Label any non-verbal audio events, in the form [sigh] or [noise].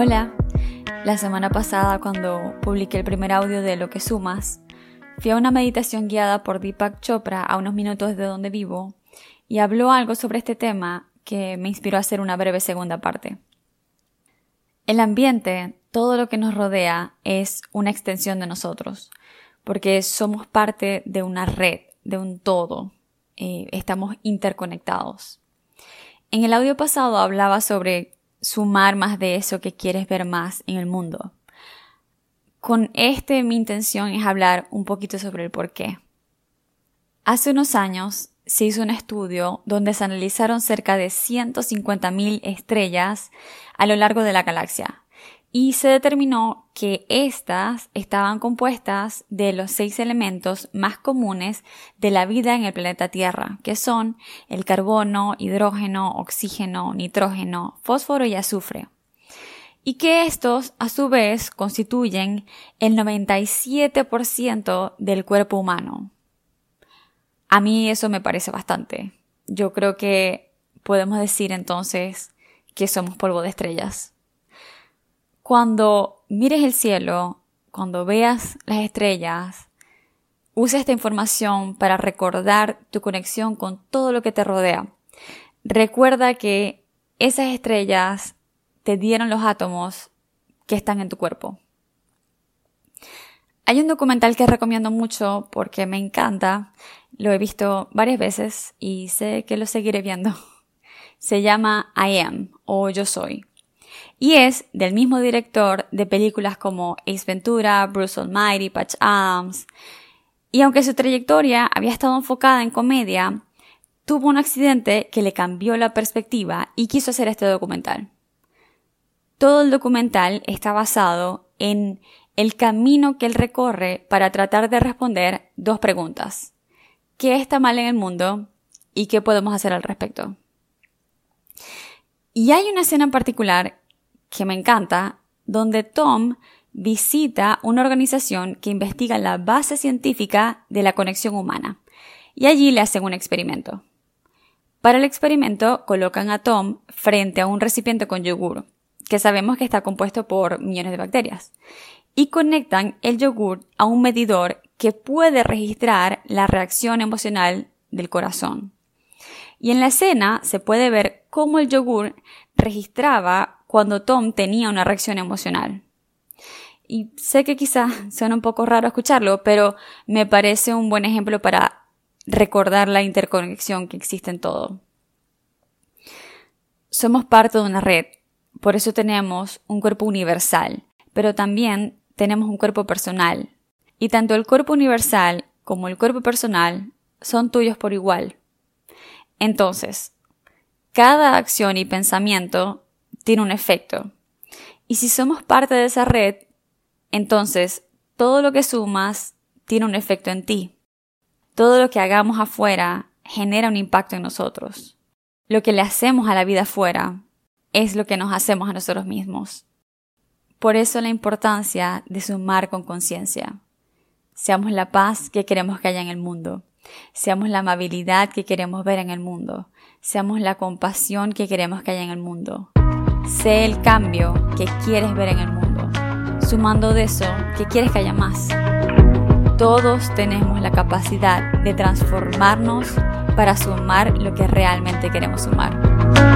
Hola, la semana pasada cuando publiqué el primer audio de Lo que sumas, fui a una meditación guiada por Deepak Chopra a unos minutos de donde vivo y habló algo sobre este tema que me inspiró a hacer una breve segunda parte. El ambiente, todo lo que nos rodea, es una extensión de nosotros, porque somos parte de una red, de un todo, estamos interconectados. En el audio pasado hablaba sobre sumar más de eso que quieres ver más en el mundo. Con este mi intención es hablar un poquito sobre el por qué. Hace unos años se hizo un estudio donde se analizaron cerca de 150.000 estrellas a lo largo de la galaxia y se determinó que éstas estaban compuestas de los seis elementos más comunes de la vida en el planeta Tierra, que son el carbono, hidrógeno, oxígeno, nitrógeno, fósforo y azufre. Y que estos, a su vez, constituyen el 97% del cuerpo humano. A mí eso me parece bastante. Yo creo que podemos decir entonces que somos polvo de estrellas. Cuando mires el cielo, cuando veas las estrellas, usa esta información para recordar tu conexión con todo lo que te rodea. Recuerda que esas estrellas te dieron los átomos que están en tu cuerpo. Hay un documental que recomiendo mucho porque me encanta, lo he visto varias veces y sé que lo seguiré viendo. [laughs] Se llama I Am o Yo Soy y es del mismo director de películas como Ace Ventura, Bruce Almighty, Patch Adams. Y aunque su trayectoria había estado enfocada en comedia, tuvo un accidente que le cambió la perspectiva y quiso hacer este documental. Todo el documental está basado en el camino que él recorre para tratar de responder dos preguntas. ¿Qué está mal en el mundo? ¿Y qué podemos hacer al respecto? Y hay una escena en particular que me encanta, donde Tom visita una organización que investiga la base científica de la conexión humana. Y allí le hacen un experimento. Para el experimento colocan a Tom frente a un recipiente con yogur, que sabemos que está compuesto por millones de bacterias, y conectan el yogur a un medidor que puede registrar la reacción emocional del corazón. Y en la escena se puede ver cómo el yogur registraba cuando Tom tenía una reacción emocional. Y sé que quizá [laughs] suena un poco raro escucharlo, pero me parece un buen ejemplo para recordar la interconexión que existe en todo. Somos parte de una red, por eso tenemos un cuerpo universal, pero también tenemos un cuerpo personal. Y tanto el cuerpo universal como el cuerpo personal son tuyos por igual. Entonces, cada acción y pensamiento tiene un efecto. Y si somos parte de esa red, entonces todo lo que sumas tiene un efecto en ti. Todo lo que hagamos afuera genera un impacto en nosotros. Lo que le hacemos a la vida afuera es lo que nos hacemos a nosotros mismos. Por eso la importancia de sumar con conciencia. Seamos la paz que queremos que haya en el mundo. Seamos la amabilidad que queremos ver en el mundo. Seamos la compasión que queremos que haya en el mundo. Sé el cambio que quieres ver en el mundo, sumando de eso que quieres que haya más. Todos tenemos la capacidad de transformarnos para sumar lo que realmente queremos sumar.